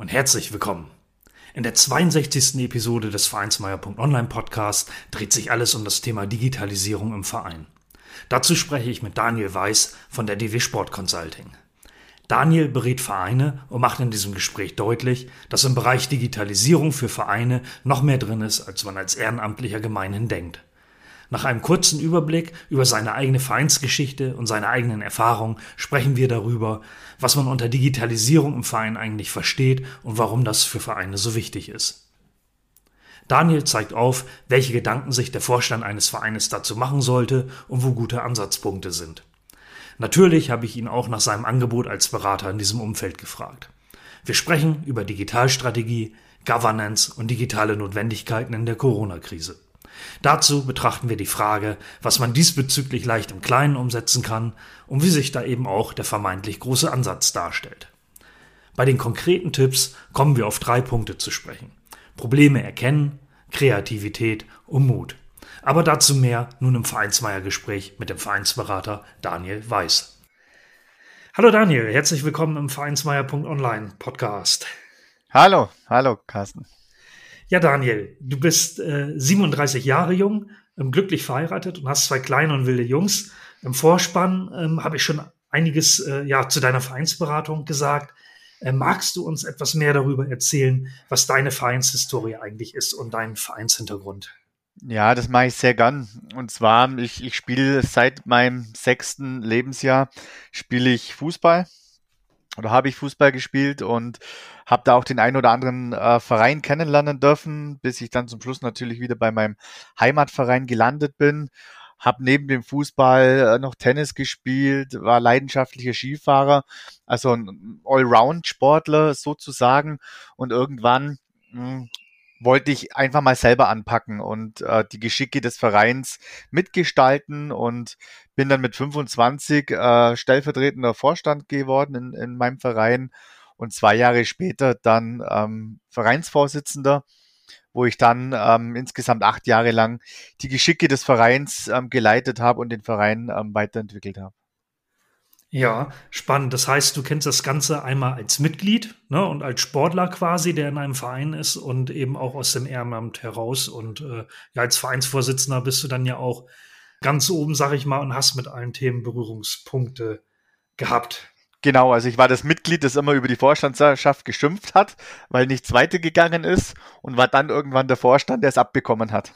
und herzlich willkommen. In der 62. Episode des Vereinsmeier.online Podcast dreht sich alles um das Thema Digitalisierung im Verein. Dazu spreche ich mit Daniel Weiß von der DW Sport Consulting. Daniel berät Vereine und macht in diesem Gespräch deutlich, dass im Bereich Digitalisierung für Vereine noch mehr drin ist, als man als Ehrenamtlicher gemeinhin denkt. Nach einem kurzen Überblick über seine eigene Vereinsgeschichte und seine eigenen Erfahrungen sprechen wir darüber, was man unter Digitalisierung im Verein eigentlich versteht und warum das für Vereine so wichtig ist. Daniel zeigt auf, welche Gedanken sich der Vorstand eines Vereines dazu machen sollte und wo gute Ansatzpunkte sind. Natürlich habe ich ihn auch nach seinem Angebot als Berater in diesem Umfeld gefragt. Wir sprechen über Digitalstrategie, Governance und digitale Notwendigkeiten in der Corona-Krise. Dazu betrachten wir die Frage, was man diesbezüglich leicht im Kleinen umsetzen kann und wie sich da eben auch der vermeintlich große Ansatz darstellt. Bei den konkreten Tipps kommen wir auf drei Punkte zu sprechen. Probleme erkennen, Kreativität und Mut. Aber dazu mehr nun im Vereinsmeier-Gespräch mit dem Vereinsberater Daniel Weiß. Hallo Daniel, herzlich willkommen im Vereinsmeier.online Podcast. Hallo, hallo Carsten. Ja, Daniel, du bist äh, 37 Jahre jung, ähm, glücklich verheiratet und hast zwei kleine und wilde Jungs. Im Vorspann ähm, habe ich schon einiges äh, ja, zu deiner Vereinsberatung gesagt. Äh, magst du uns etwas mehr darüber erzählen, was deine Vereinshistorie eigentlich ist und dein Vereinshintergrund? Ja, das mache ich sehr gern. Und zwar, ich, ich spiele seit meinem sechsten Lebensjahr, spiele ich Fußball oder habe ich Fußball gespielt und habe da auch den einen oder anderen äh, Verein kennenlernen dürfen, bis ich dann zum Schluss natürlich wieder bei meinem Heimatverein gelandet bin. Habe neben dem Fußball äh, noch Tennis gespielt, war leidenschaftlicher Skifahrer, also ein Allround-Sportler sozusagen. Und irgendwann mh, hm, wollte ich einfach mal selber anpacken und äh, die Geschicke des Vereins mitgestalten und bin dann mit 25 äh, stellvertretender Vorstand geworden in, in meinem Verein und zwei Jahre später dann ähm, Vereinsvorsitzender, wo ich dann ähm, insgesamt acht Jahre lang die Geschicke des Vereins ähm, geleitet habe und den Verein ähm, weiterentwickelt habe. Ja, spannend. Das heißt, du kennst das Ganze einmal als Mitglied ne, und als Sportler quasi, der in einem Verein ist und eben auch aus dem Ehrenamt heraus. Und äh, ja, als Vereinsvorsitzender bist du dann ja auch ganz oben, sag ich mal, und hast mit allen Themen Berührungspunkte gehabt. Genau, also ich war das Mitglied, das immer über die Vorstandschaft geschimpft hat, weil nichts weitergegangen ist und war dann irgendwann der Vorstand, der es abbekommen hat.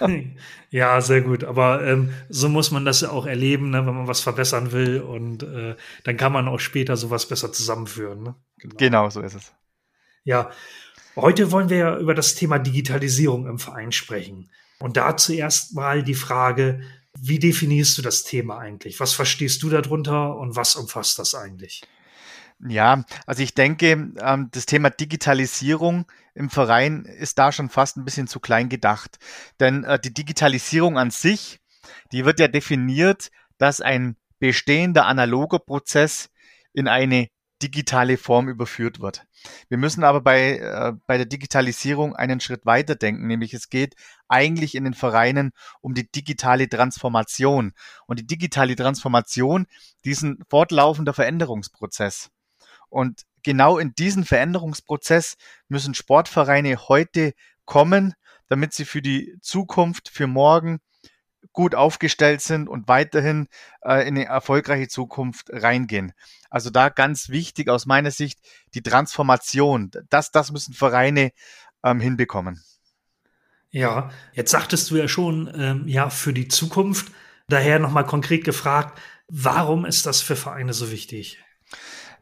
ja, sehr gut. Aber ähm, so muss man das ja auch erleben, ne, wenn man was verbessern will und äh, dann kann man auch später sowas besser zusammenführen. Ne? Genau. genau, so ist es. Ja, heute wollen wir ja über das Thema Digitalisierung im Verein sprechen. Und da zuerst mal die Frage, wie definierst du das Thema eigentlich? Was verstehst du darunter und was umfasst das eigentlich? Ja, also ich denke, ähm, das Thema Digitalisierung im Verein ist da schon fast ein bisschen zu klein gedacht. Denn äh, die Digitalisierung an sich, die wird ja definiert, dass ein bestehender analoger Prozess in eine digitale Form überführt wird. Wir müssen aber bei, äh, bei der Digitalisierung einen Schritt weiter denken, nämlich es geht eigentlich in den Vereinen um die digitale Transformation. Und die digitale Transformation, diesen fortlaufender Veränderungsprozess. Und genau in diesen Veränderungsprozess müssen Sportvereine heute kommen, damit sie für die Zukunft, für morgen gut aufgestellt sind und weiterhin äh, in eine erfolgreiche Zukunft reingehen. Also da ganz wichtig aus meiner Sicht die Transformation. Das, das müssen Vereine ähm, hinbekommen. Ja, jetzt sagtest du ja schon, ähm, ja, für die Zukunft. Daher nochmal konkret gefragt, warum ist das für Vereine so wichtig?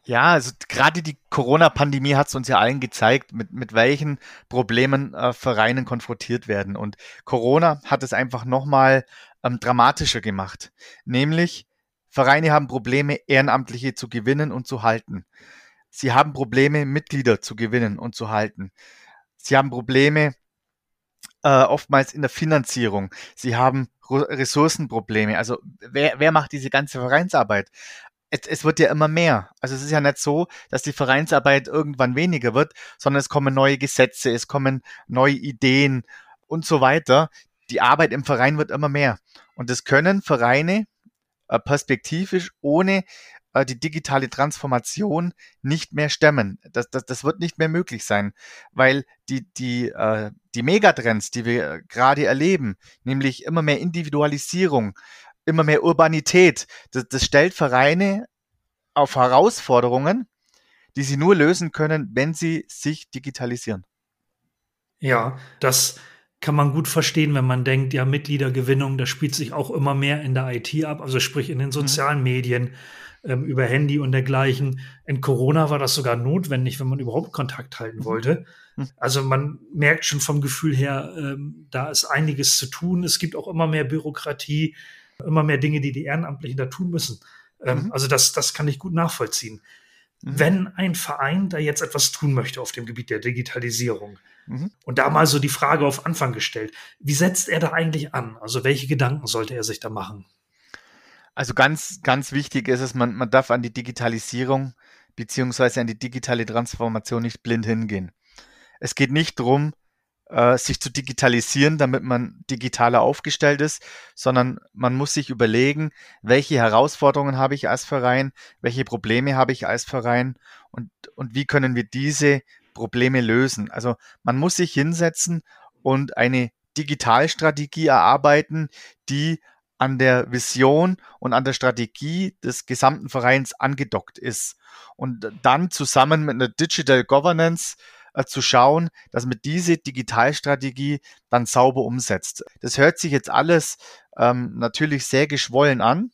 Ja, also gerade die Corona-Pandemie hat es uns ja allen gezeigt, mit, mit welchen Problemen äh, Vereinen konfrontiert werden. Und Corona hat es einfach nochmal ähm, dramatischer gemacht. Nämlich, Vereine haben Probleme, Ehrenamtliche zu gewinnen und zu halten. Sie haben Probleme, Mitglieder zu gewinnen und zu halten. Sie haben Probleme äh, oftmals in der Finanzierung. Sie haben Ressourcenprobleme. Also wer, wer macht diese ganze Vereinsarbeit? Es, es wird ja immer mehr. Also es ist ja nicht so, dass die Vereinsarbeit irgendwann weniger wird, sondern es kommen neue Gesetze, es kommen neue Ideen und so weiter. Die Arbeit im Verein wird immer mehr. Und das können Vereine äh, perspektivisch ohne äh, die digitale Transformation nicht mehr stemmen. Das, das, das wird nicht mehr möglich sein, weil die, die, äh, die Megatrends, die wir gerade erleben, nämlich immer mehr Individualisierung, immer mehr Urbanität, das, das stellt Vereine auf Herausforderungen, die sie nur lösen können, wenn sie sich digitalisieren. Ja, das kann man gut verstehen, wenn man denkt, ja, Mitgliedergewinnung, das spielt sich auch immer mehr in der IT ab, also sprich in den mhm. sozialen mhm. Medien, ähm, über Handy und dergleichen. In Corona war das sogar notwendig, wenn man überhaupt Kontakt halten mhm. wollte. Mhm. Also man merkt schon vom Gefühl her, ähm, da ist einiges zu tun. Es gibt auch immer mehr Bürokratie, immer mehr Dinge, die die Ehrenamtlichen da tun müssen. Ähm, mhm. Also das, das kann ich gut nachvollziehen. Mhm. Wenn ein Verein da jetzt etwas tun möchte auf dem Gebiet der Digitalisierung, mhm. und da mal so die Frage auf Anfang gestellt, wie setzt er da eigentlich an? Also welche Gedanken sollte er sich da machen? Also ganz, ganz wichtig ist es, man, man darf an die Digitalisierung beziehungsweise an die digitale Transformation nicht blind hingehen. Es geht nicht darum, äh, sich zu digitalisieren, damit man digitaler aufgestellt ist, sondern man muss sich überlegen, welche Herausforderungen habe ich als Verein, welche Probleme habe ich als Verein und, und wie können wir diese Probleme lösen. Also man muss sich hinsetzen und eine Digitalstrategie erarbeiten, die an der Vision und an der Strategie des gesamten Vereins angedockt ist. Und dann zusammen mit einer Digital Governance äh, zu schauen, dass man diese Digitalstrategie dann sauber umsetzt. Das hört sich jetzt alles ähm, natürlich sehr geschwollen an,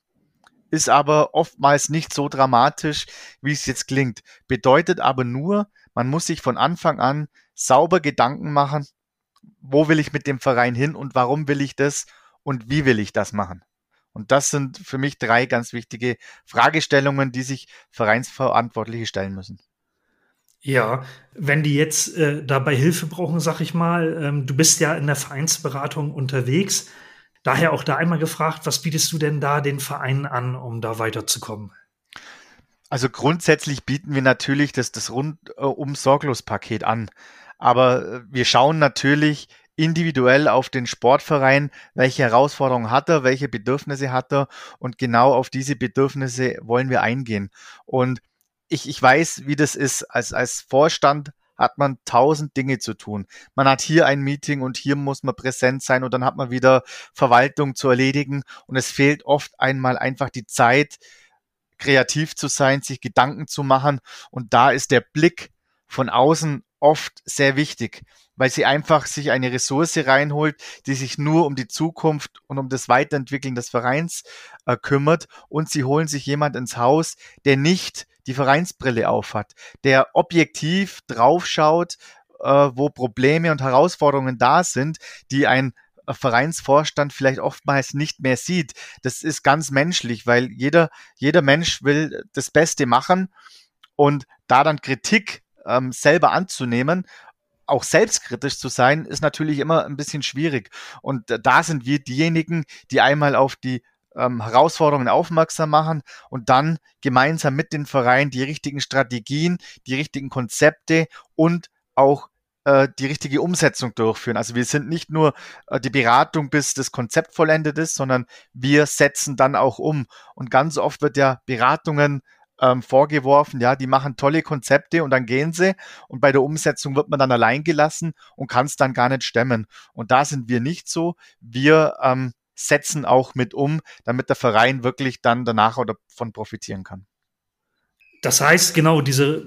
ist aber oftmals nicht so dramatisch, wie es jetzt klingt. Bedeutet aber nur, man muss sich von Anfang an sauber Gedanken machen, wo will ich mit dem Verein hin und warum will ich das und wie will ich das machen? Und das sind für mich drei ganz wichtige Fragestellungen, die sich Vereinsverantwortliche stellen müssen. Ja, wenn die jetzt äh, dabei Hilfe brauchen, sag ich mal, ähm, du bist ja in der Vereinsberatung unterwegs. Daher auch da einmal gefragt, was bietest du denn da den Vereinen an, um da weiterzukommen? Also grundsätzlich bieten wir natürlich das, das rundum sorglos Paket an. Aber äh, wir schauen natürlich individuell auf den Sportverein, welche Herausforderungen hat er, welche Bedürfnisse hat er und genau auf diese Bedürfnisse wollen wir eingehen. Und ich, ich weiß, wie das ist. Als, als Vorstand hat man tausend Dinge zu tun. Man hat hier ein Meeting und hier muss man präsent sein und dann hat man wieder Verwaltung zu erledigen und es fehlt oft einmal einfach die Zeit, kreativ zu sein, sich Gedanken zu machen und da ist der Blick von außen oft sehr wichtig, weil sie einfach sich eine Ressource reinholt, die sich nur um die Zukunft und um das Weiterentwickeln des Vereins äh, kümmert und sie holen sich jemand ins Haus, der nicht die Vereinsbrille aufhat, der objektiv draufschaut, äh, wo Probleme und Herausforderungen da sind, die ein Vereinsvorstand vielleicht oftmals nicht mehr sieht. Das ist ganz menschlich, weil jeder, jeder Mensch will das Beste machen und da dann Kritik ähm, selber anzunehmen, auch selbstkritisch zu sein, ist natürlich immer ein bisschen schwierig. Und da sind wir diejenigen, die einmal auf die ähm, Herausforderungen aufmerksam machen und dann gemeinsam mit den Vereinen die richtigen Strategien, die richtigen Konzepte und auch äh, die richtige Umsetzung durchführen. Also wir sind nicht nur äh, die Beratung, bis das Konzept vollendet ist, sondern wir setzen dann auch um. Und ganz oft wird ja Beratungen ähm, vorgeworfen, ja, die machen tolle Konzepte und dann gehen sie und bei der Umsetzung wird man dann allein gelassen und kann es dann gar nicht stemmen. Und da sind wir nicht so. Wir ähm, setzen auch mit um, damit der Verein wirklich dann danach davon profitieren kann. Das heißt, genau, diese,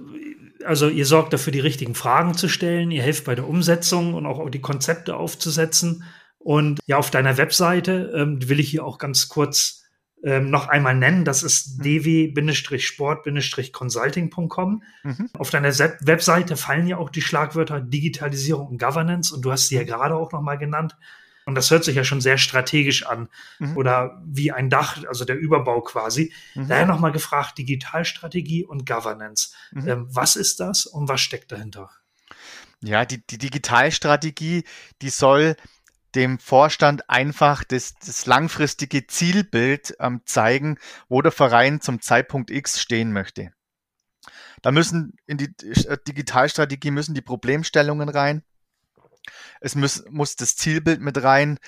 also ihr sorgt dafür, die richtigen Fragen zu stellen, ihr helft bei der Umsetzung und auch die Konzepte aufzusetzen. Und ja, auf deiner Webseite ähm, will ich hier auch ganz kurz ähm, noch einmal nennen. Das ist mhm. dw-sport-consulting.com. Mhm. Auf deiner Webseite fallen ja auch die Schlagwörter Digitalisierung und Governance und du hast sie ja gerade auch noch mal genannt. Und das hört sich ja schon sehr strategisch an mhm. oder wie ein Dach, also der Überbau quasi. Mhm. Daher nochmal gefragt, Digitalstrategie und Governance. Mhm. Ähm, was ist das und was steckt dahinter? Ja, die, die Digitalstrategie, die soll dem Vorstand einfach das, das langfristige Zielbild ähm, zeigen, wo der Verein zum Zeitpunkt X stehen möchte. Da müssen in die äh, Digitalstrategie müssen die Problemstellungen rein. Es muss, muss das Zielbild mit rein.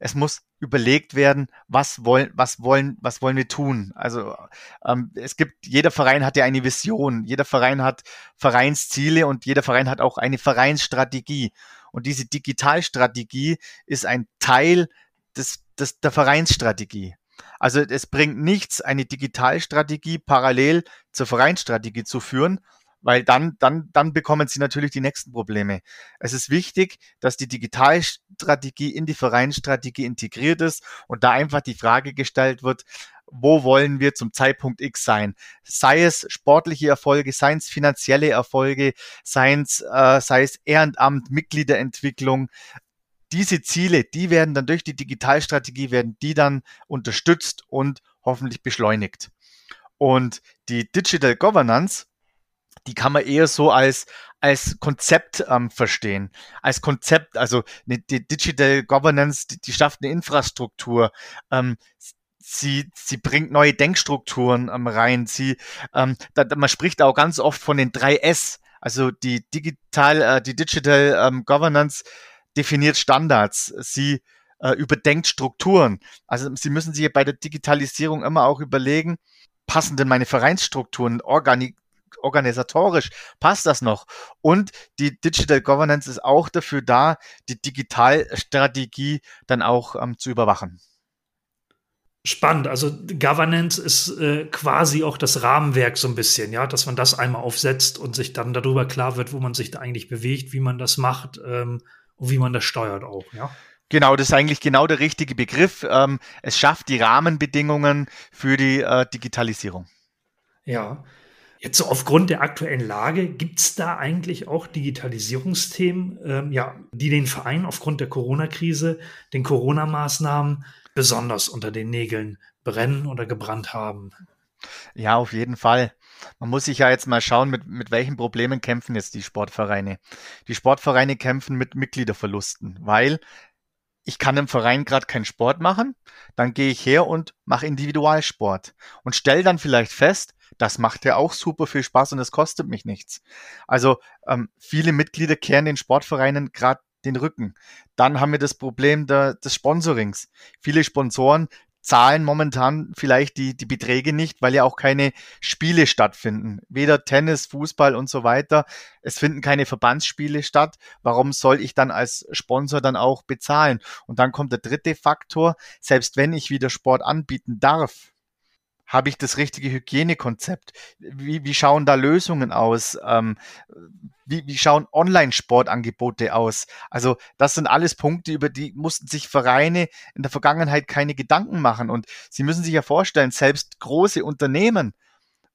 Es muss überlegt werden, was wollen, was wollen, was wollen wir tun. Also ähm, es gibt, jeder Verein hat ja eine Vision, jeder Verein hat Vereinsziele und jeder Verein hat auch eine Vereinsstrategie. Und diese Digitalstrategie ist ein Teil des, des, der Vereinsstrategie. Also es bringt nichts, eine Digitalstrategie parallel zur Vereinsstrategie zu führen, weil dann, dann, dann bekommen sie natürlich die nächsten Probleme. Es ist wichtig, dass die Digitalstrategie in die Vereinsstrategie integriert ist und da einfach die Frage gestellt wird, wo wollen wir zum Zeitpunkt X sein? Sei es sportliche Erfolge, seien es finanzielle Erfolge, seien es, äh, sei es Ehrenamt, Mitgliederentwicklung, diese Ziele, die werden dann durch die Digitalstrategie, werden die dann unterstützt und hoffentlich beschleunigt. Und die Digital Governance, die kann man eher so als, als Konzept ähm, verstehen. Als Konzept, also eine, die Digital Governance, die, die schafft eine Infrastruktur. Ähm, sie, sie bringt neue Denkstrukturen ähm, rein. Sie, ähm, da, man spricht auch ganz oft von den drei S. Also die Digital, äh, die Digital ähm, Governance definiert Standards, sie äh, überdenkt Strukturen. Also sie müssen sich bei der Digitalisierung immer auch überlegen, passen denn meine Vereinsstrukturen organi organisatorisch, passt das noch? Und die Digital Governance ist auch dafür da, die Digitalstrategie dann auch ähm, zu überwachen. Spannend. Also Governance ist äh, quasi auch das Rahmenwerk so ein bisschen, ja, dass man das einmal aufsetzt und sich dann darüber klar wird, wo man sich da eigentlich bewegt, wie man das macht. Ähm, und wie man das steuert auch, ja. Genau, das ist eigentlich genau der richtige Begriff. Ähm, es schafft die Rahmenbedingungen für die äh, Digitalisierung. Ja. Jetzt so aufgrund der aktuellen Lage, gibt es da eigentlich auch Digitalisierungsthemen, ähm, ja, die den Verein aufgrund der Corona-Krise, den Corona-Maßnahmen besonders unter den Nägeln brennen oder gebrannt haben? Ja, auf jeden Fall. Man muss sich ja jetzt mal schauen, mit, mit welchen Problemen kämpfen jetzt die Sportvereine. Die Sportvereine kämpfen mit Mitgliederverlusten, weil ich kann im Verein gerade keinen Sport machen, dann gehe ich her und mache Individualsport und stelle dann vielleicht fest, das macht ja auch super viel Spaß und es kostet mich nichts. Also ähm, viele Mitglieder kehren den Sportvereinen gerade den Rücken. Dann haben wir das Problem der, des Sponsorings. Viele Sponsoren zahlen momentan vielleicht die, die Beträge nicht, weil ja auch keine Spiele stattfinden. Weder Tennis, Fußball und so weiter. Es finden keine Verbandsspiele statt. Warum soll ich dann als Sponsor dann auch bezahlen? Und dann kommt der dritte Faktor. Selbst wenn ich wieder Sport anbieten darf, habe ich das richtige Hygienekonzept? Wie, wie schauen da Lösungen aus? Ähm, wie, wie schauen Online-Sportangebote aus? Also das sind alles Punkte, über die mussten sich Vereine in der Vergangenheit keine Gedanken machen. Und Sie müssen sich ja vorstellen, selbst große Unternehmen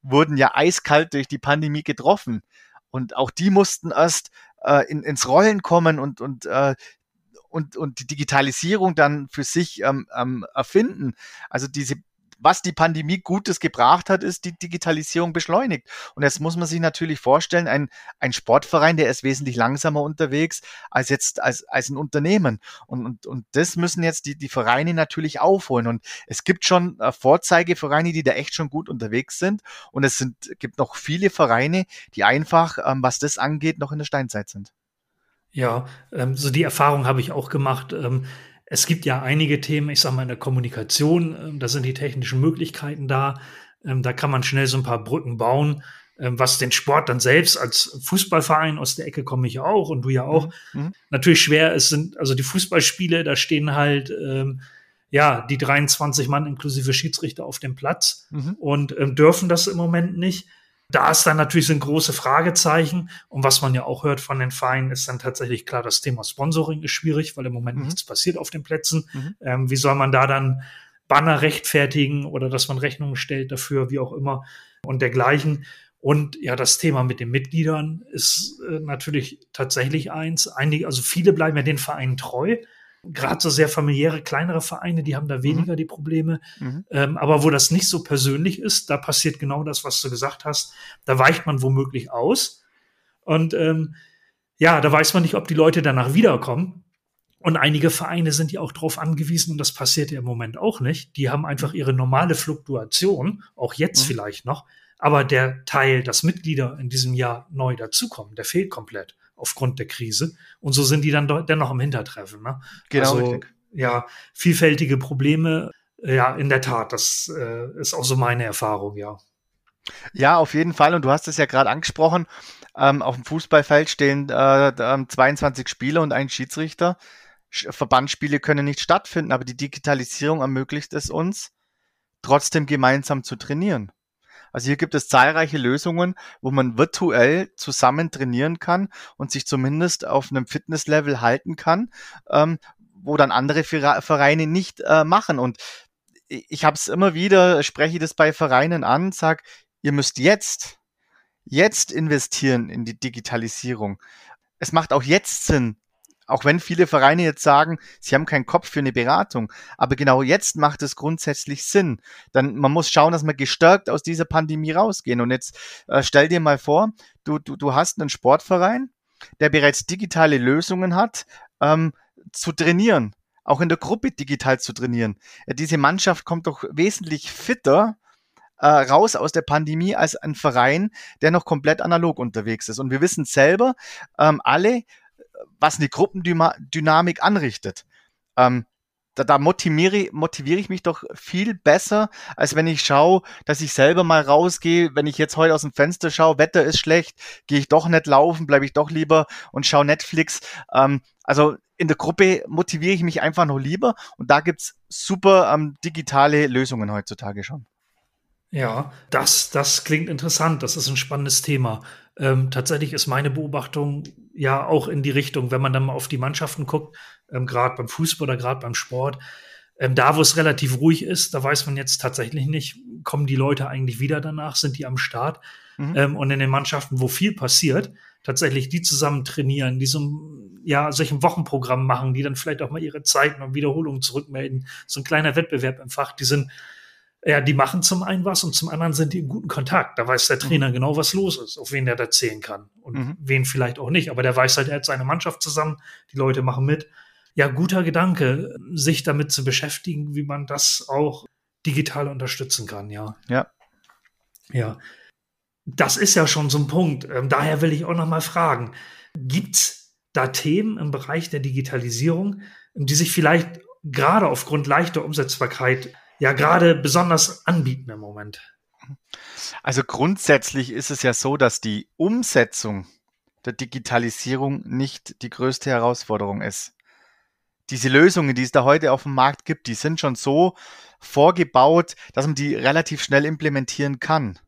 wurden ja eiskalt durch die Pandemie getroffen. Und auch die mussten erst äh, in, ins Rollen kommen und, und äh, und, und die Digitalisierung dann für sich ähm, ähm, erfinden. Also diese was die Pandemie Gutes gebracht hat, ist die Digitalisierung beschleunigt. Und jetzt muss man sich natürlich vorstellen, ein, ein Sportverein, der ist wesentlich langsamer unterwegs als jetzt als, als ein Unternehmen. Und, und, und das müssen jetzt die, die Vereine natürlich aufholen. Und es gibt schon äh, Vorzeigevereine, die da echt schon gut unterwegs sind. Und es sind, gibt noch viele Vereine, die einfach, ähm, was das angeht, noch in der Steinzeit sind. Ja, ähm, so die Erfahrung habe ich auch gemacht. Ähm, es gibt ja einige Themen, ich sage mal in der Kommunikation, äh, da sind die technischen Möglichkeiten da. Ähm, da kann man schnell so ein paar Brücken bauen. Ähm, was den Sport dann selbst als Fußballverein aus der Ecke komme ich auch und du ja auch mhm. mhm. natürlich schwer ist, sind also die Fußballspiele, da stehen halt ähm, ja die 23 Mann inklusive Schiedsrichter auf dem Platz mhm. und ähm, dürfen das im Moment nicht da ist dann natürlich sind große Fragezeichen. Und was man ja auch hört von den Vereinen, ist dann tatsächlich klar, das Thema Sponsoring ist schwierig, weil im Moment mhm. nichts passiert auf den Plätzen. Mhm. Ähm, wie soll man da dann Banner rechtfertigen oder dass man Rechnungen stellt dafür, wie auch immer und dergleichen. Und ja, das Thema mit den Mitgliedern ist äh, natürlich tatsächlich eins. Einige, also viele bleiben ja den Vereinen treu. Gerade so sehr familiäre, kleinere Vereine, die haben da mhm. weniger mhm. die Probleme. Mhm. Ähm, aber wo das nicht so persönlich ist, da passiert genau das, was du gesagt hast. Da weicht man womöglich aus. Und ähm, ja, da weiß man nicht, ob die Leute danach wiederkommen. Und einige Vereine sind ja auch darauf angewiesen, und das passiert ja im Moment auch nicht. Die haben einfach ihre normale Fluktuation, auch jetzt mhm. vielleicht noch. Aber der Teil, dass Mitglieder in diesem Jahr neu dazukommen, der fehlt komplett aufgrund der Krise. Und so sind die dann dennoch im Hintertreffen. Ne? Genau. Also, ja, vielfältige Probleme. Ja, in der Tat, das äh, ist auch so meine Erfahrung, ja. Ja, auf jeden Fall. Und du hast es ja gerade angesprochen. Ähm, auf dem Fußballfeld stehen äh, 22 Spieler und ein Schiedsrichter. Verbandsspiele können nicht stattfinden, aber die Digitalisierung ermöglicht es uns, trotzdem gemeinsam zu trainieren. Also hier gibt es zahlreiche Lösungen, wo man virtuell zusammen trainieren kann und sich zumindest auf einem Fitnesslevel halten kann, ähm, wo dann andere Vereine nicht äh, machen. Und ich habe es immer wieder, spreche das bei Vereinen an, sag, ihr müsst jetzt, jetzt investieren in die Digitalisierung. Es macht auch jetzt Sinn, auch wenn viele Vereine jetzt sagen, sie haben keinen Kopf für eine Beratung, aber genau jetzt macht es grundsätzlich Sinn. Dann man muss schauen, dass wir gestärkt aus dieser Pandemie rausgehen. Und jetzt äh, stell dir mal vor, du, du, du hast einen Sportverein, der bereits digitale Lösungen hat, ähm, zu trainieren, auch in der Gruppe digital zu trainieren. Ja, diese Mannschaft kommt doch wesentlich fitter äh, raus aus der Pandemie als ein Verein, der noch komplett analog unterwegs ist. Und wir wissen selber, ähm, alle, was eine Gruppendynamik anrichtet. Ähm, da, da motiviere, motiviere ich mich doch viel besser, als wenn ich schaue, dass ich selber mal rausgehe. Wenn ich jetzt heute aus dem Fenster schaue, Wetter ist schlecht, gehe ich doch nicht laufen, bleibe ich doch lieber und schaue Netflix. Ähm, also in der Gruppe motiviere ich mich einfach noch lieber und da gibt's super ähm, digitale Lösungen heutzutage schon. Ja, das, das klingt interessant. Das ist ein spannendes Thema. Ähm, tatsächlich ist meine Beobachtung ja auch in die Richtung, wenn man dann mal auf die Mannschaften guckt, ähm, gerade beim Fußball oder gerade beim Sport, ähm, da wo es relativ ruhig ist, da weiß man jetzt tatsächlich nicht, kommen die Leute eigentlich wieder danach, sind die am Start? Mhm. Ähm, und in den Mannschaften, wo viel passiert, tatsächlich die zusammen trainieren, die so ja, solchen Wochenprogramm machen, die dann vielleicht auch mal ihre Zeiten und Wiederholungen zurückmelden. So ein kleiner Wettbewerb im Fach, die sind ja, die machen zum einen was und zum anderen sind die in guten Kontakt. Da weiß der Trainer mhm. genau, was los ist, auf wen der da zählen kann und mhm. wen vielleicht auch nicht. Aber der weiß halt, er hat seine Mannschaft zusammen, die Leute machen mit. Ja, guter Gedanke, sich damit zu beschäftigen, wie man das auch digital unterstützen kann, ja. Ja. Ja. Das ist ja schon so ein Punkt. Ähm, daher will ich auch noch mal fragen, gibt's da Themen im Bereich der Digitalisierung, die sich vielleicht gerade aufgrund leichter Umsetzbarkeit ja gerade besonders anbieten im Moment? Also grundsätzlich ist es ja so, dass die Umsetzung der Digitalisierung nicht die größte Herausforderung ist. Diese Lösungen, die es da heute auf dem Markt gibt, die sind schon so vorgebaut, dass man die relativ schnell implementieren kann.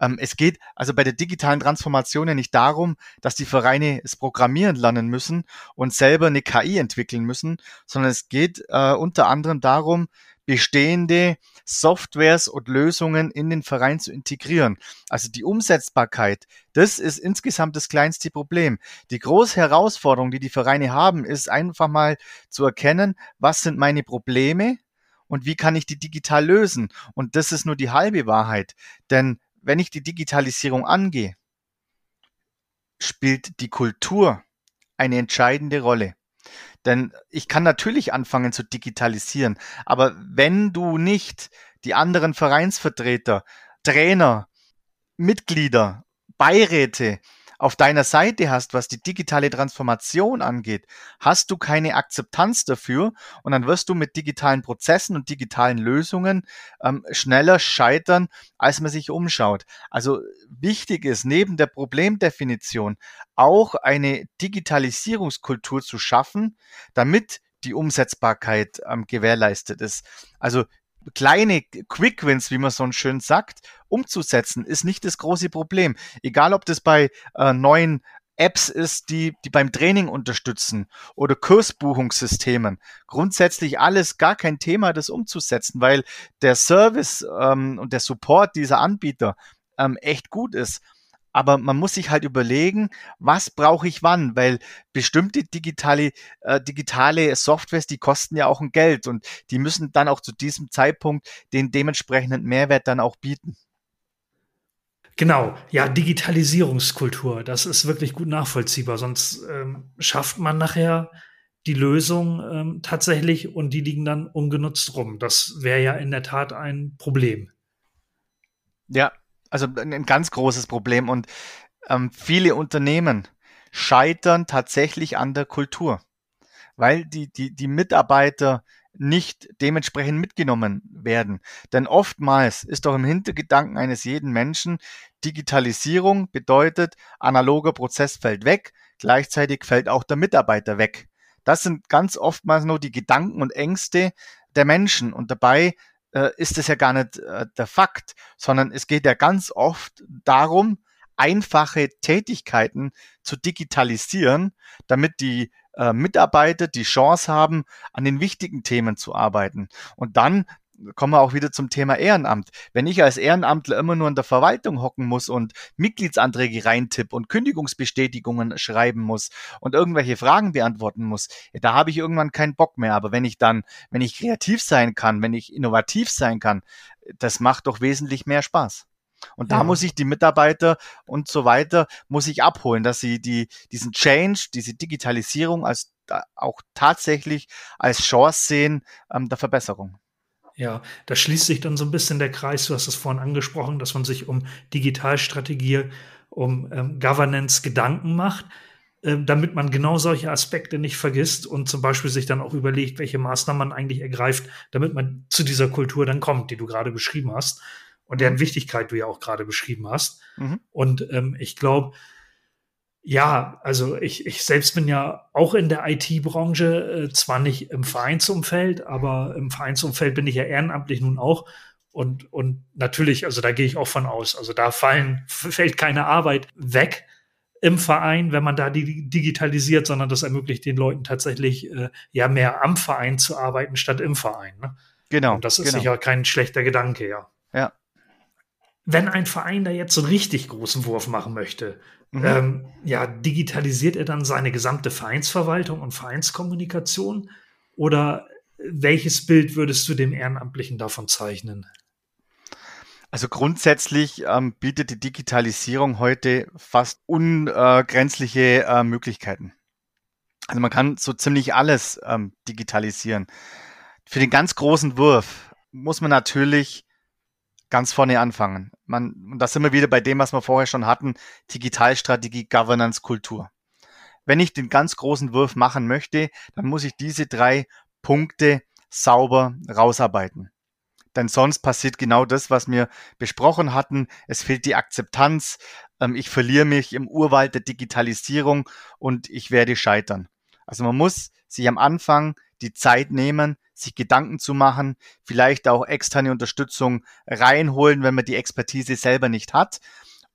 Ähm, es geht also bei der digitalen Transformation ja nicht darum, dass die Vereine es programmieren lernen müssen und selber eine KI entwickeln müssen, sondern es geht äh, unter anderem darum, bestehende Softwares und Lösungen in den Verein zu integrieren. Also die Umsetzbarkeit, das ist insgesamt das kleinste Problem. Die große Herausforderung, die die Vereine haben, ist einfach mal zu erkennen, was sind meine Probleme und wie kann ich die digital lösen. Und das ist nur die halbe Wahrheit. Denn wenn ich die Digitalisierung angehe, spielt die Kultur eine entscheidende Rolle. Denn ich kann natürlich anfangen zu digitalisieren, aber wenn du nicht die anderen Vereinsvertreter, Trainer, Mitglieder, Beiräte auf deiner Seite hast, was die digitale Transformation angeht, hast du keine Akzeptanz dafür und dann wirst du mit digitalen Prozessen und digitalen Lösungen ähm, schneller scheitern, als man sich umschaut. Also wichtig ist neben der Problemdefinition auch eine Digitalisierungskultur zu schaffen, damit die Umsetzbarkeit ähm, gewährleistet ist. Also kleine Quick Wins, wie man so schön sagt, umzusetzen, ist nicht das große Problem. Egal, ob das bei äh, neuen Apps ist, die, die beim Training unterstützen oder Kursbuchungssystemen. Grundsätzlich alles gar kein Thema, das umzusetzen, weil der Service ähm, und der Support dieser Anbieter ähm, echt gut ist. Aber man muss sich halt überlegen, was brauche ich wann, weil bestimmte digitale, äh, digitale Softwares, die kosten ja auch ein Geld und die müssen dann auch zu diesem Zeitpunkt den dementsprechenden Mehrwert dann auch bieten. Genau, ja, Digitalisierungskultur, das ist wirklich gut nachvollziehbar, sonst ähm, schafft man nachher die Lösung ähm, tatsächlich und die liegen dann ungenutzt rum. Das wäre ja in der Tat ein Problem. Ja, also ein ganz großes Problem und ähm, viele Unternehmen scheitern tatsächlich an der Kultur, weil die, die, die Mitarbeiter nicht dementsprechend mitgenommen werden. Denn oftmals ist doch im Hintergedanken eines jeden Menschen, Digitalisierung bedeutet, analoger Prozess fällt weg, gleichzeitig fällt auch der Mitarbeiter weg. Das sind ganz oftmals nur die Gedanken und Ängste der Menschen. Und dabei äh, ist es ja gar nicht äh, der Fakt, sondern es geht ja ganz oft darum, einfache Tätigkeiten zu digitalisieren, damit die äh, Mitarbeiter die Chance haben, an den wichtigen Themen zu arbeiten. Und dann kommen wir auch wieder zum Thema Ehrenamt. Wenn ich als Ehrenamtler immer nur in der Verwaltung hocken muss und Mitgliedsanträge reintipp und Kündigungsbestätigungen schreiben muss und irgendwelche Fragen beantworten muss, ja, da habe ich irgendwann keinen Bock mehr. Aber wenn ich dann, wenn ich kreativ sein kann, wenn ich innovativ sein kann, das macht doch wesentlich mehr Spaß. Und da ja. muss ich die Mitarbeiter und so weiter, muss ich abholen, dass sie die, diesen Change, diese Digitalisierung als auch tatsächlich als Chance sehen ähm, der Verbesserung. Ja, da schließt sich dann so ein bisschen der Kreis, du hast es vorhin angesprochen, dass man sich um Digitalstrategie, um ähm, Governance Gedanken macht, äh, damit man genau solche Aspekte nicht vergisst und zum Beispiel sich dann auch überlegt, welche Maßnahmen man eigentlich ergreift, damit man zu dieser Kultur dann kommt, die du gerade beschrieben hast und deren Wichtigkeit du ja auch gerade beschrieben hast. Mhm. Und ähm, ich glaube, ja, also ich, ich selbst bin ja auch in der IT-Branche, äh, zwar nicht im Vereinsumfeld, aber im Vereinsumfeld bin ich ja ehrenamtlich nun auch. Und, und natürlich, also da gehe ich auch von aus. Also da fallen, fällt keine Arbeit weg im Verein, wenn man da die digitalisiert, sondern das ermöglicht den Leuten tatsächlich äh, ja mehr am Verein zu arbeiten statt im Verein. Ne? Genau. Und das ist genau. sicher kein schlechter Gedanke, ja. Ja. Wenn ein Verein da jetzt so einen richtig großen Wurf machen möchte, Mhm. Ähm, ja, digitalisiert er dann seine gesamte Vereinsverwaltung und Vereinskommunikation? Oder welches Bild würdest du dem Ehrenamtlichen davon zeichnen? Also grundsätzlich ähm, bietet die Digitalisierung heute fast ungrenzliche äh, Möglichkeiten. Also man kann so ziemlich alles ähm, digitalisieren. Für den ganz großen Wurf muss man natürlich ganz vorne anfangen. Man, und da sind wir wieder bei dem, was wir vorher schon hatten, Digitalstrategie, Governance, Kultur. Wenn ich den ganz großen Wurf machen möchte, dann muss ich diese drei Punkte sauber rausarbeiten. Denn sonst passiert genau das, was wir besprochen hatten. Es fehlt die Akzeptanz. Ähm, ich verliere mich im Urwald der Digitalisierung und ich werde scheitern. Also man muss sich am Anfang die Zeit nehmen, sich Gedanken zu machen, vielleicht auch externe Unterstützung reinholen, wenn man die Expertise selber nicht hat,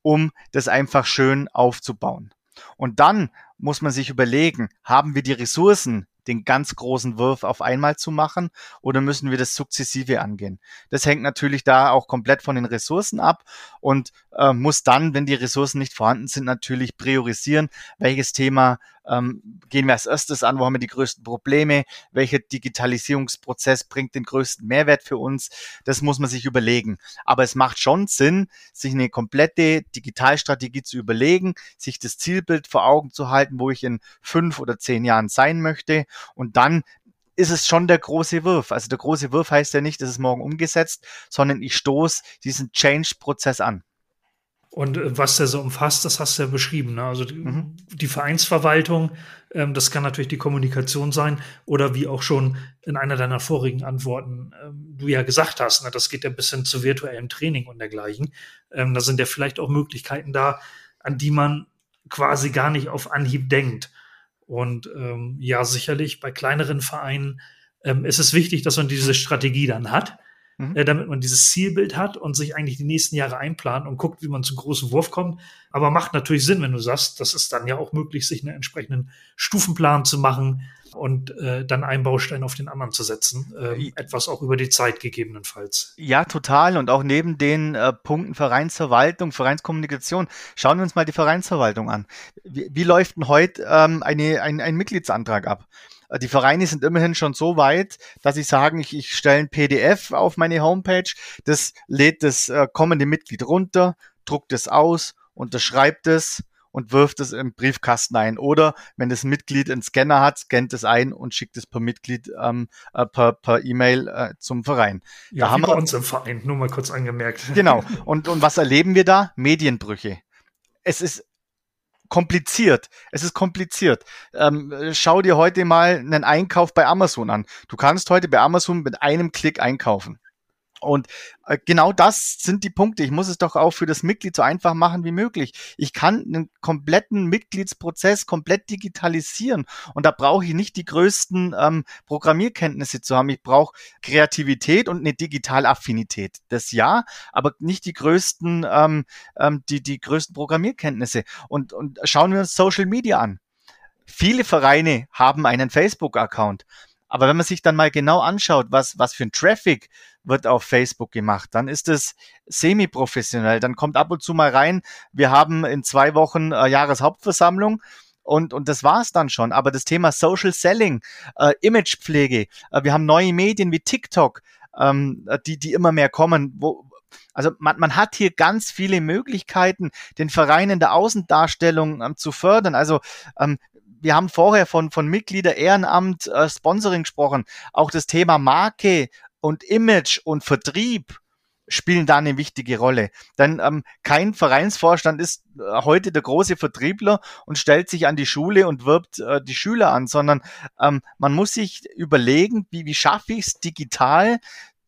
um das einfach schön aufzubauen. Und dann muss man sich überlegen, haben wir die Ressourcen, den ganz großen Wurf auf einmal zu machen oder müssen wir das sukzessive angehen? Das hängt natürlich da auch komplett von den Ressourcen ab und äh, muss dann, wenn die Ressourcen nicht vorhanden sind, natürlich priorisieren, welches Thema ähm, gehen wir als erstes an, wo haben wir die größten Probleme, welcher Digitalisierungsprozess bringt den größten Mehrwert für uns, das muss man sich überlegen. Aber es macht schon Sinn, sich eine komplette Digitalstrategie zu überlegen, sich das Zielbild vor Augen zu halten, wo ich in fünf oder zehn Jahren sein möchte und dann ist es schon der große Wurf. Also der große Wurf heißt ja nicht, es morgen umgesetzt, sondern ich stoße diesen Change-Prozess an. Und äh, was der so umfasst, das hast du ja beschrieben. Ne? Also die, mhm. die Vereinsverwaltung, ähm, das kann natürlich die Kommunikation sein oder wie auch schon in einer deiner vorigen Antworten ähm, du ja gesagt hast, ne? das geht ja bis hin zu virtuellem Training und dergleichen. Ähm, da sind ja vielleicht auch Möglichkeiten da, an die man quasi gar nicht auf Anhieb denkt. Und ähm, ja, sicherlich bei kleineren Vereinen ähm, ist es wichtig, dass man diese Strategie dann hat mhm. äh, damit man dieses Zielbild hat und sich eigentlich die nächsten Jahre einplant und guckt, wie man zum großen Wurf kommt. Aber macht natürlich Sinn, wenn du sagst, das ist dann ja auch möglich, sich einen entsprechenden Stufenplan zu machen und äh, dann einen Baustein auf den anderen zu setzen. Äh, etwas auch über die Zeit gegebenenfalls. Ja, total. Und auch neben den äh, Punkten Vereinsverwaltung, Vereinskommunikation, schauen wir uns mal die Vereinsverwaltung an. Wie, wie läuft denn heute ähm, eine, ein, ein Mitgliedsantrag ab? Die Vereine sind immerhin schon so weit, dass sie sagen, ich, ich stelle ein PDF auf meine Homepage, das lädt das äh, kommende Mitglied runter, druckt es aus, unterschreibt es und wirft es im Briefkasten ein. Oder wenn das Mitglied einen Scanner hat, scannt es ein und schickt es per Mitglied ähm, äh, per, per E-Mail äh, zum Verein. Ja, da haben wir uns im Verein, nur mal kurz angemerkt. Genau. Und, und was erleben wir da? Medienbrüche. Es ist kompliziert. Es ist kompliziert. Ähm, schau dir heute mal einen Einkauf bei Amazon an. Du kannst heute bei Amazon mit einem Klick einkaufen. Und äh, genau das sind die Punkte. Ich muss es doch auch für das Mitglied so einfach machen wie möglich. Ich kann einen kompletten Mitgliedsprozess komplett digitalisieren und da brauche ich nicht die größten ähm, Programmierkenntnisse zu haben. Ich brauche Kreativität und eine Digitalaffinität. Das ja, aber nicht die größten, ähm, ähm, die, die größten Programmierkenntnisse. Und, und schauen wir uns Social Media an. Viele Vereine haben einen Facebook-Account. Aber wenn man sich dann mal genau anschaut, was, was für ein Traffic wird auf Facebook gemacht, dann ist es semi-professionell. Dann kommt ab und zu mal rein, wir haben in zwei Wochen äh, Jahreshauptversammlung und, und das war's dann schon. Aber das Thema Social Selling, äh, Imagepflege, äh, wir haben neue Medien wie TikTok, ähm, die, die immer mehr kommen, wo, also man, man hat hier ganz viele Möglichkeiten, den Verein in der Außendarstellung ähm, zu fördern. Also ähm, wir haben vorher von, von Mitglieder, Ehrenamt, äh, Sponsoring gesprochen. Auch das Thema Marke und Image und Vertrieb spielen da eine wichtige Rolle. Denn ähm, kein Vereinsvorstand ist äh, heute der große Vertriebler und stellt sich an die Schule und wirbt äh, die Schüler an, sondern ähm, man muss sich überlegen, wie, wie schaffe ich es digital,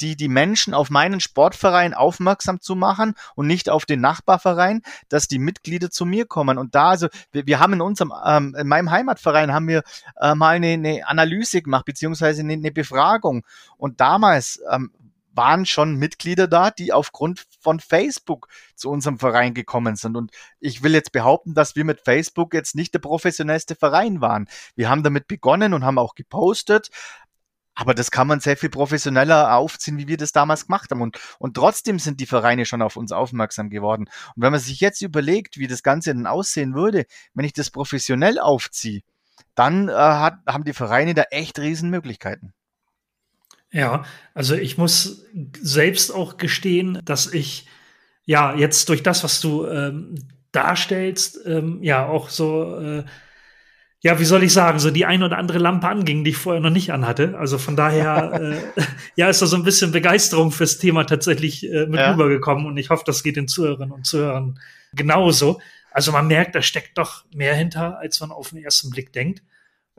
die, die Menschen auf meinen Sportverein aufmerksam zu machen und nicht auf den Nachbarverein, dass die Mitglieder zu mir kommen. Und da, also, wir, wir haben in unserem, ähm, in meinem Heimatverein haben wir äh, mal eine, eine Analyse gemacht, beziehungsweise eine, eine Befragung. Und damals ähm, waren schon Mitglieder da, die aufgrund von Facebook zu unserem Verein gekommen sind. Und ich will jetzt behaupten, dass wir mit Facebook jetzt nicht der professionellste Verein waren. Wir haben damit begonnen und haben auch gepostet, aber das kann man sehr viel professioneller aufziehen, wie wir das damals gemacht haben. Und, und trotzdem sind die Vereine schon auf uns aufmerksam geworden. Und wenn man sich jetzt überlegt, wie das Ganze dann aussehen würde, wenn ich das professionell aufziehe, dann äh, hat, haben die Vereine da echt Riesenmöglichkeiten. Ja, also ich muss selbst auch gestehen, dass ich ja jetzt durch das, was du ähm, darstellst, ähm, ja auch so äh, ja, wie soll ich sagen, so die ein oder andere Lampe anging, die ich vorher noch nicht anhatte. Also von daher, äh, ja, ist da so ein bisschen Begeisterung fürs Thema tatsächlich äh, mit ja. rübergekommen und ich hoffe, das geht den Zuhörerinnen und Zuhörern genauso. Also man merkt, da steckt doch mehr hinter, als man auf den ersten Blick denkt.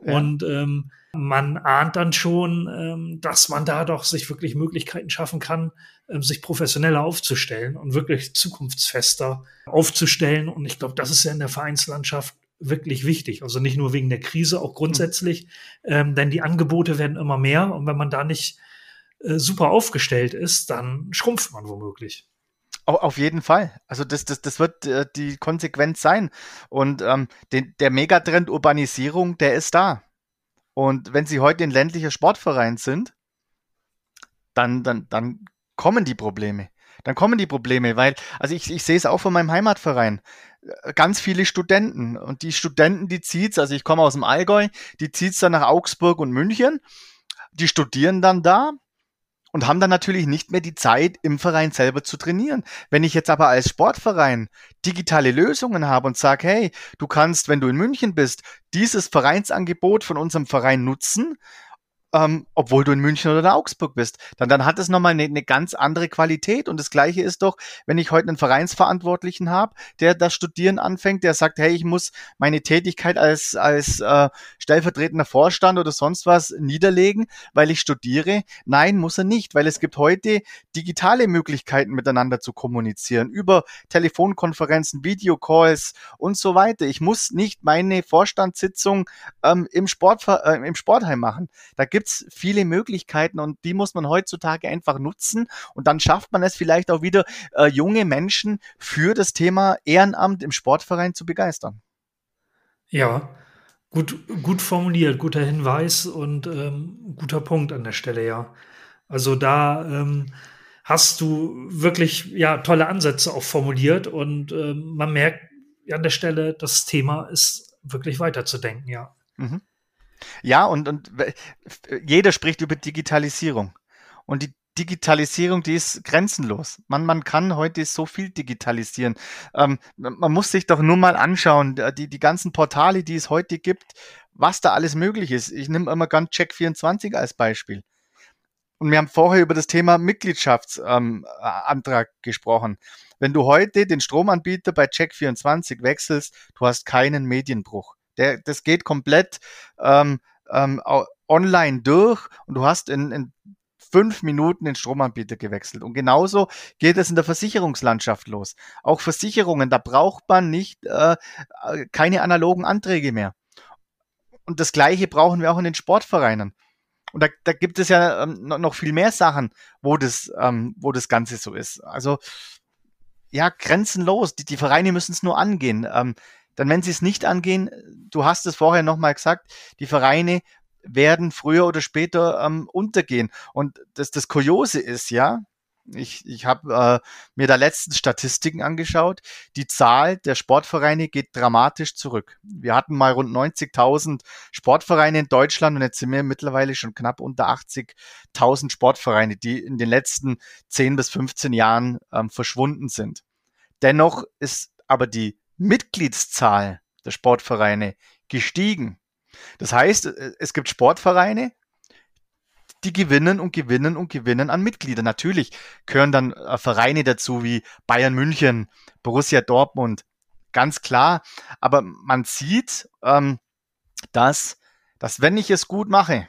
Ja. Und ähm, man ahnt dann schon, ähm, dass man da doch sich wirklich Möglichkeiten schaffen kann, ähm, sich professioneller aufzustellen und wirklich zukunftsfester aufzustellen. Und ich glaube, das ist ja in der Vereinslandschaft wirklich wichtig. Also nicht nur wegen der Krise, auch grundsätzlich, ähm, denn die Angebote werden immer mehr und wenn man da nicht äh, super aufgestellt ist, dann schrumpft man womöglich. Auf jeden Fall. Also das, das, das wird äh, die Konsequenz sein. Und ähm, den, der Megatrend Urbanisierung, der ist da. Und wenn Sie heute ein ländlicher Sportverein sind, dann, dann, dann kommen die Probleme. Dann kommen die Probleme, weil, also ich, ich sehe es auch von meinem Heimatverein ganz viele Studenten. Und die Studenten, die zieht's, also ich komme aus dem Allgäu, die zieht's dann nach Augsburg und München. Die studieren dann da und haben dann natürlich nicht mehr die Zeit, im Verein selber zu trainieren. Wenn ich jetzt aber als Sportverein digitale Lösungen habe und sage, hey, du kannst, wenn du in München bist, dieses Vereinsangebot von unserem Verein nutzen, ähm, obwohl du in München oder in Augsburg bist. Dann, dann hat es nochmal eine, eine ganz andere Qualität. Und das Gleiche ist doch, wenn ich heute einen Vereinsverantwortlichen habe, der das Studieren anfängt, der sagt, hey, ich muss meine Tätigkeit als, als äh, stellvertretender Vorstand oder sonst was niederlegen, weil ich studiere. Nein, muss er nicht, weil es gibt heute digitale Möglichkeiten miteinander zu kommunizieren, über Telefonkonferenzen, Videocalls und so weiter. Ich muss nicht meine Vorstandssitzung ähm, im, Sport, äh, im Sportheim machen. Da gibt gibt's viele Möglichkeiten und die muss man heutzutage einfach nutzen und dann schafft man es vielleicht auch wieder, äh, junge Menschen für das Thema Ehrenamt im Sportverein zu begeistern. Ja, gut, gut formuliert, guter Hinweis und ähm, guter Punkt an der Stelle, ja. Also da ähm, hast du wirklich ja tolle Ansätze auch formuliert und ähm, man merkt an der Stelle, das Thema ist wirklich weiterzudenken, ja. Mhm. Ja, und, und jeder spricht über Digitalisierung. Und die Digitalisierung, die ist grenzenlos. Man, man kann heute so viel digitalisieren. Ähm, man muss sich doch nur mal anschauen, die, die ganzen Portale, die es heute gibt, was da alles möglich ist. Ich nehme immer ganz Check24 als Beispiel. Und wir haben vorher über das Thema Mitgliedschaftsantrag ähm, gesprochen. Wenn du heute den Stromanbieter bei Check24 wechselst, du hast keinen Medienbruch. Der, das geht komplett ähm, ähm, online durch und du hast in, in fünf Minuten den Stromanbieter gewechselt. Und genauso geht es in der Versicherungslandschaft los. Auch Versicherungen, da braucht man nicht äh, keine analogen Anträge mehr. Und das Gleiche brauchen wir auch in den Sportvereinen. Und da, da gibt es ja ähm, noch viel mehr Sachen, wo das, ähm, wo das Ganze so ist. Also ja, grenzenlos. Die, die Vereine müssen es nur angehen. Ähm, dann, wenn sie es nicht angehen, du hast es vorher nochmal gesagt, die Vereine werden früher oder später ähm, untergehen. Und das, das Kuriose ist ja, ich, ich habe äh, mir da letzten Statistiken angeschaut. Die Zahl der Sportvereine geht dramatisch zurück. Wir hatten mal rund 90.000 Sportvereine in Deutschland und jetzt sind wir mittlerweile schon knapp unter 80.000 Sportvereine, die in den letzten 10 bis 15 Jahren ähm, verschwunden sind. Dennoch ist aber die Mitgliedszahl der Sportvereine gestiegen. Das heißt, äh, es gibt Sportvereine, die gewinnen und gewinnen und gewinnen an Mitgliedern. Natürlich gehören dann äh, Vereine dazu wie Bayern München, Borussia Dortmund, ganz klar. Aber man sieht, ähm, dass, dass wenn ich es gut mache,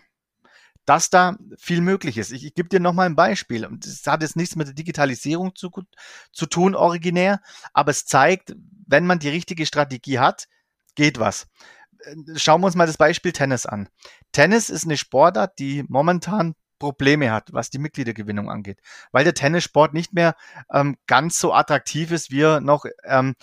dass da viel möglich ist. Ich, ich gebe dir nochmal ein Beispiel. Das hat jetzt nichts mit der Digitalisierung zu, zu tun, originär, aber es zeigt, wenn man die richtige Strategie hat, geht was. Äh, schauen wir uns mal das Beispiel Tennis an. Tennis ist eine Sportart, die momentan Probleme hat, was die Mitgliedergewinnung angeht, weil der Tennissport nicht mehr ähm, ganz so attraktiv ist, wie er noch ähm,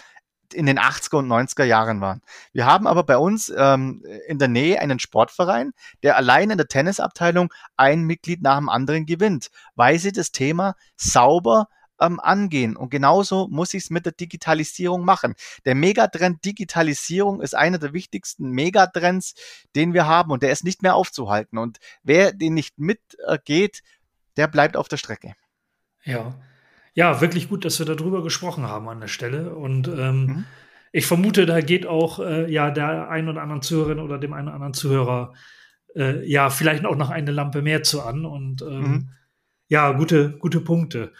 in den 80er und 90er Jahren waren. Wir haben aber bei uns ähm, in der Nähe einen Sportverein, der allein in der Tennisabteilung ein Mitglied nach dem anderen gewinnt, weil sie das Thema sauber ähm, angehen. Und genauso muss ich es mit der Digitalisierung machen. Der Megatrend Digitalisierung ist einer der wichtigsten Megatrends, den wir haben und der ist nicht mehr aufzuhalten. Und wer den nicht mitgeht, der bleibt auf der Strecke. Ja. Ja, wirklich gut, dass wir darüber gesprochen haben an der Stelle. Und ähm, mhm. ich vermute, da geht auch äh, ja der ein oder anderen Zuhörerin oder dem einen oder anderen Zuhörer äh, ja vielleicht auch noch eine Lampe mehr zu an. Und ähm, mhm. ja, gute, gute Punkte.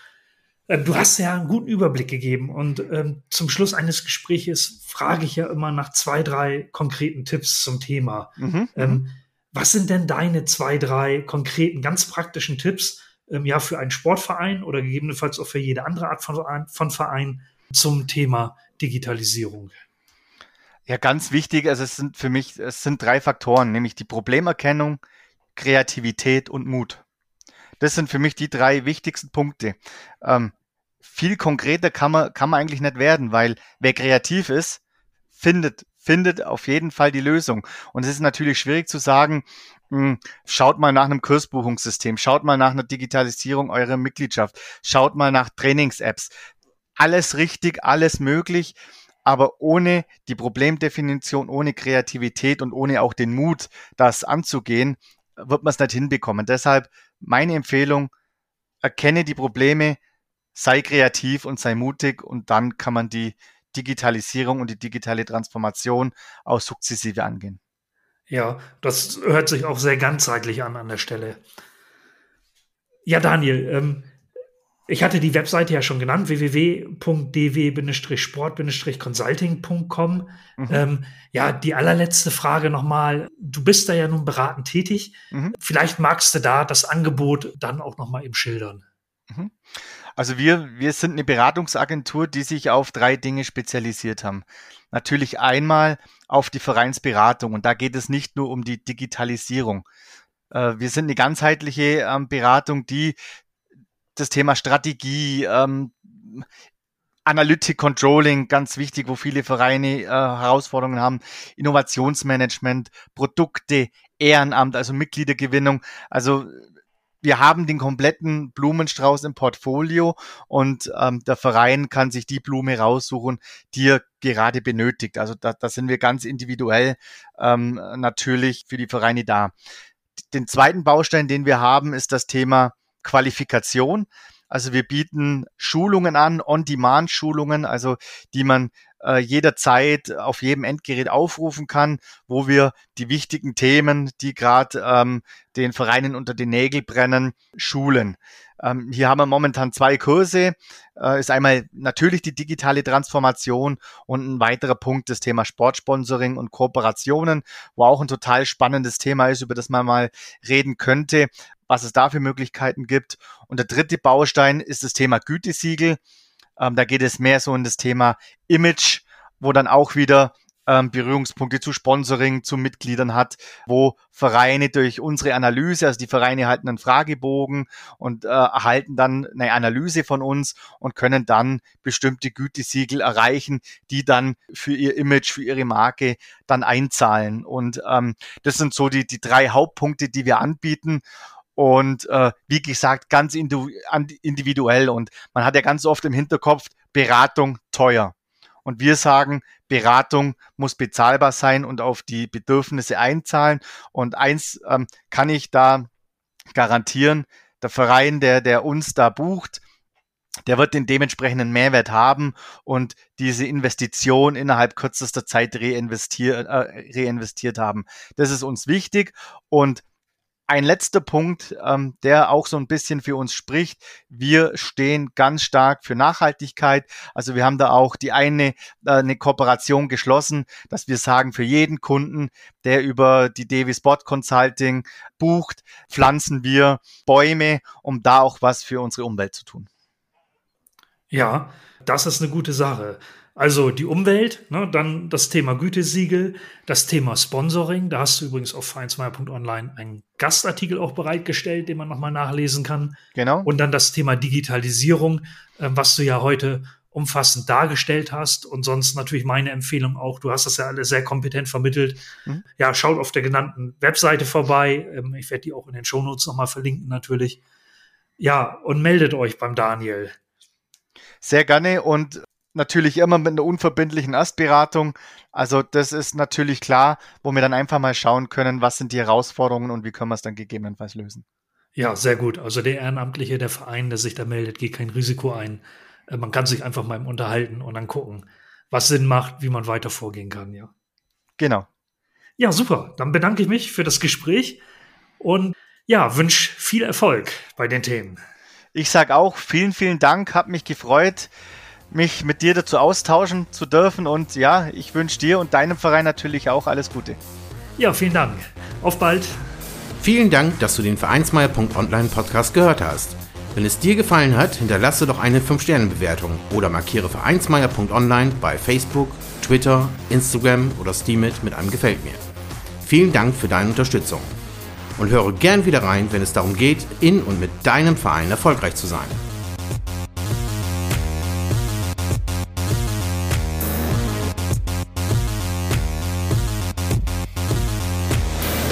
Ähm, du hast ja einen guten Überblick gegeben und ähm, zum Schluss eines Gespräches frage ich ja immer nach zwei, drei konkreten Tipps zum Thema. Mhm, ähm, mhm. was sind denn deine zwei, drei konkreten, ganz praktischen Tipps ähm, ja für einen Sportverein oder gegebenenfalls auch für jede andere Art von, von Verein zum Thema Digitalisierung? Ja, ganz wichtig, also es sind für mich, es sind drei Faktoren, nämlich die Problemerkennung, Kreativität und Mut. Das sind für mich die drei wichtigsten Punkte. Ähm, viel konkreter kann man, kann man eigentlich nicht werden, weil wer kreativ ist, findet, findet auf jeden Fall die Lösung. Und es ist natürlich schwierig zu sagen, hm, schaut mal nach einem Kursbuchungssystem, schaut mal nach einer Digitalisierung eurer Mitgliedschaft, schaut mal nach Trainings-Apps. Alles richtig, alles möglich aber ohne die Problemdefinition, ohne Kreativität und ohne auch den Mut, das anzugehen, wird man es nicht hinbekommen. Deshalb meine Empfehlung, erkenne die Probleme, sei kreativ und sei mutig und dann kann man die Digitalisierung und die digitale Transformation auch sukzessive angehen. Ja, das hört sich auch sehr ganzheitlich an an der Stelle. Ja, Daniel, ähm, ich hatte die Webseite ja schon genannt, www.dw-sport-consulting.com. Mhm. Ähm, ja, die allerletzte Frage nochmal. Du bist da ja nun beratend tätig. Mhm. Vielleicht magst du da das Angebot dann auch nochmal eben schildern. Mhm. Also wir, wir sind eine Beratungsagentur, die sich auf drei Dinge spezialisiert haben. Natürlich einmal auf die Vereinsberatung und da geht es nicht nur um die Digitalisierung. Äh, wir sind eine ganzheitliche ähm, Beratung, die das Thema Strategie, ähm, Analytic Controlling, ganz wichtig, wo viele Vereine äh, Herausforderungen haben, Innovationsmanagement, Produkte, Ehrenamt, also Mitgliedergewinnung. Also wir haben den kompletten Blumenstrauß im Portfolio und ähm, der Verein kann sich die Blume raussuchen, die er gerade benötigt. Also da, da sind wir ganz individuell ähm, natürlich für die Vereine da. Den zweiten Baustein, den wir haben, ist das Thema Qualifikation. Also wir bieten Schulungen an, On-Demand-Schulungen, also die man äh, jederzeit auf jedem Endgerät aufrufen kann, wo wir die wichtigen Themen, die gerade ähm, den Vereinen unter den Nägel brennen, schulen. Ähm, hier haben wir momentan zwei Kurse. Äh, ist einmal natürlich die digitale Transformation und ein weiterer Punkt das Thema Sportsponsoring und Kooperationen, wo auch ein total spannendes Thema ist, über das man mal reden könnte, was es da für Möglichkeiten gibt. Und der dritte Baustein ist das Thema Gütesiegel. Ähm, da geht es mehr so in das Thema Image, wo dann auch wieder ähm, Berührungspunkte zu Sponsoring, zu Mitgliedern hat, wo Vereine durch unsere Analyse, also die Vereine erhalten einen Fragebogen und äh, erhalten dann eine Analyse von uns und können dann bestimmte Gütesiegel erreichen, die dann für ihr Image, für ihre Marke dann einzahlen. Und ähm, das sind so die, die drei Hauptpunkte, die wir anbieten. Und äh, wie gesagt, ganz individuell. Und man hat ja ganz oft im Hinterkopf, Beratung teuer. Und wir sagen, Beratung muss bezahlbar sein und auf die Bedürfnisse einzahlen. Und eins ähm, kann ich da garantieren, der Verein, der, der uns da bucht, der wird den dementsprechenden Mehrwert haben und diese Investition innerhalb kürzester Zeit reinvestiert, äh, reinvestiert haben. Das ist uns wichtig und ein letzter Punkt, ähm, der auch so ein bisschen für uns spricht. Wir stehen ganz stark für Nachhaltigkeit. Also wir haben da auch die eine äh, eine Kooperation geschlossen, dass wir sagen, für jeden Kunden, der über die Devi Spot Consulting bucht, pflanzen wir Bäume, um da auch was für unsere Umwelt zu tun. Ja, das ist eine gute Sache. Also die Umwelt, ne, dann das Thema Gütesiegel, das Thema Sponsoring. Da hast du übrigens auf vereinsmeier.online einen Gastartikel auch bereitgestellt, den man nochmal nachlesen kann. Genau. Und dann das Thema Digitalisierung, äh, was du ja heute umfassend dargestellt hast. Und sonst natürlich meine Empfehlung auch, du hast das ja alles sehr kompetent vermittelt. Mhm. Ja, schaut auf der genannten Webseite vorbei. Ähm, ich werde die auch in den Shownotes nochmal verlinken natürlich. Ja, und meldet euch beim Daniel. Sehr gerne und natürlich immer mit einer unverbindlichen Erstberatung. Also das ist natürlich klar, wo wir dann einfach mal schauen können, was sind die Herausforderungen und wie können wir es dann gegebenenfalls lösen. Ja, sehr gut. Also der Ehrenamtliche, der Verein, der sich da meldet, geht kein Risiko ein. Äh, man kann sich einfach mal unterhalten und dann gucken, was Sinn macht, wie man weiter vorgehen kann, ja. Genau. Ja, super. Dann bedanke ich mich für das Gespräch und ja, wünsche viel Erfolg bei den Themen. Ich sage auch vielen, vielen Dank, hat mich gefreut mich mit dir dazu austauschen zu dürfen. Und ja, ich wünsche dir und deinem Verein natürlich auch alles Gute. Ja, vielen Dank. Auf bald. Vielen Dank, dass du den Vereinsmeier.online Podcast gehört hast. Wenn es dir gefallen hat, hinterlasse doch eine 5-Sterne-Bewertung oder markiere Vereinsmeier.online bei Facebook, Twitter, Instagram oder Steamit mit einem Gefällt mir. Vielen Dank für deine Unterstützung. Und höre gern wieder rein, wenn es darum geht, in und mit deinem Verein erfolgreich zu sein.